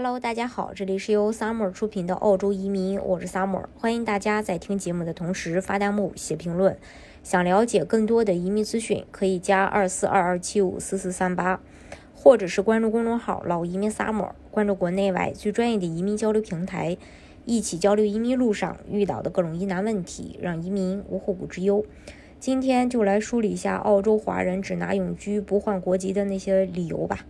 Hello，大家好，这里是由 Summer 出品的澳洲移民，我是 Summer，欢迎大家在听节目的同时发弹幕、写评论。想了解更多的移民资讯，可以加二四二二七五四四三八，或者是关注公众号“老移民 Summer”，关注国内外最专业的移民交流平台，一起交流移民路上遇到的各种疑难问题，让移民无后顾之忧。今天就来梳理一下澳洲华人只拿永居不换国籍的那些理由吧。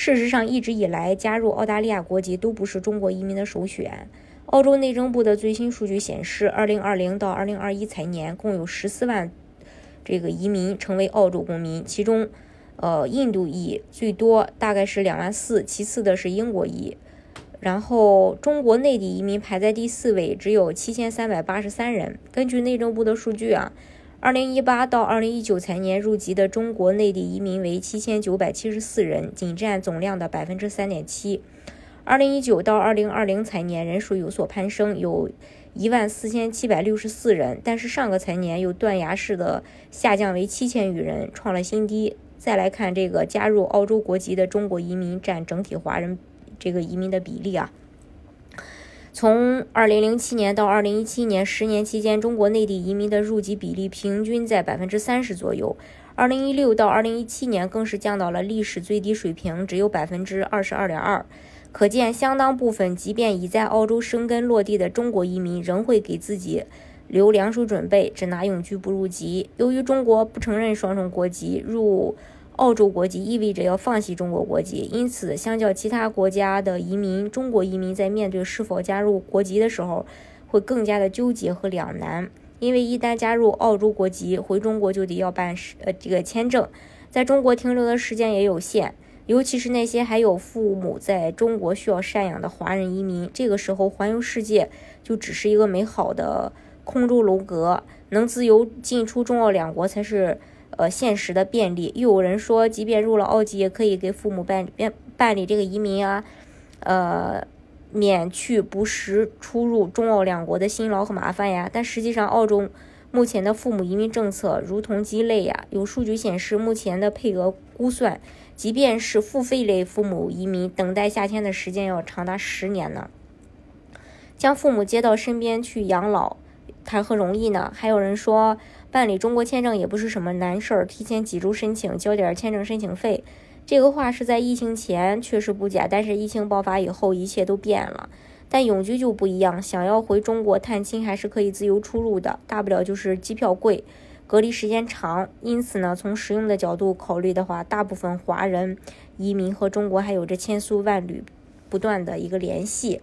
事实上，一直以来加入澳大利亚国籍都不是中国移民的首选。澳洲内政部的最新数据显示，二零二零到二零二一财年共有十四万这个移民成为澳洲公民，其中，呃，印度裔最多，大概是两万四，其次的是英国裔，然后中国内地移民排在第四位，只有七千三百八十三人。根据内政部的数据啊。二零一八到二零一九财年入籍的中国内地移民为七千九百七十四人，仅占总量的百分之三点七。二零一九到二零二零财年人数有所攀升，有一万四千七百六十四人，但是上个财年又断崖式的下降为七千余人，创了新低。再来看这个加入澳洲国籍的中国移民占整体华人这个移民的比例啊。从二零零七年到二零一七年十年期间，中国内地移民的入籍比例平均在百分之三十左右。二零一六到二零一七年更是降到了历史最低水平，只有百分之二十二点二。可见，相当部分即便已在澳洲生根落地的中国移民，仍会给自己留两手准备，只拿永居不入籍。由于中国不承认双重国籍，入澳洲国籍意味着要放弃中国国籍，因此，相较其他国家的移民，中国移民在面对是否加入国籍的时候，会更加的纠结和两难。因为一旦加入澳洲国籍，回中国就得要办呃这个签证，在中国停留的时间也有限，尤其是那些还有父母在中国需要赡养的华人移民，这个时候环游世界就只是一个美好的空中楼阁，能自由进出中澳两国才是。呃，现实的便利，又有人说，即便入了澳籍，也可以给父母办办办理这个移民啊，呃，免去不时出入中澳两国的辛劳和麻烦呀。但实际上，澳洲目前的父母移民政策如同鸡肋呀。有数据显示，目前的配额估算，即便是付费类父母移民，等待下签的时间要长达十年呢。将父母接到身边去养老，谈何容易呢？还有人说。办理中国签证也不是什么难事儿，提前几周申请，交点签证申请费。这个话是在疫情前确实不假，但是疫情爆发以后，一切都变了。但永居就不一样，想要回中国探亲还是可以自由出入的，大不了就是机票贵，隔离时间长。因此呢，从实用的角度考虑的话，大部分华人移民和中国还有着千丝万缕不断的一个联系。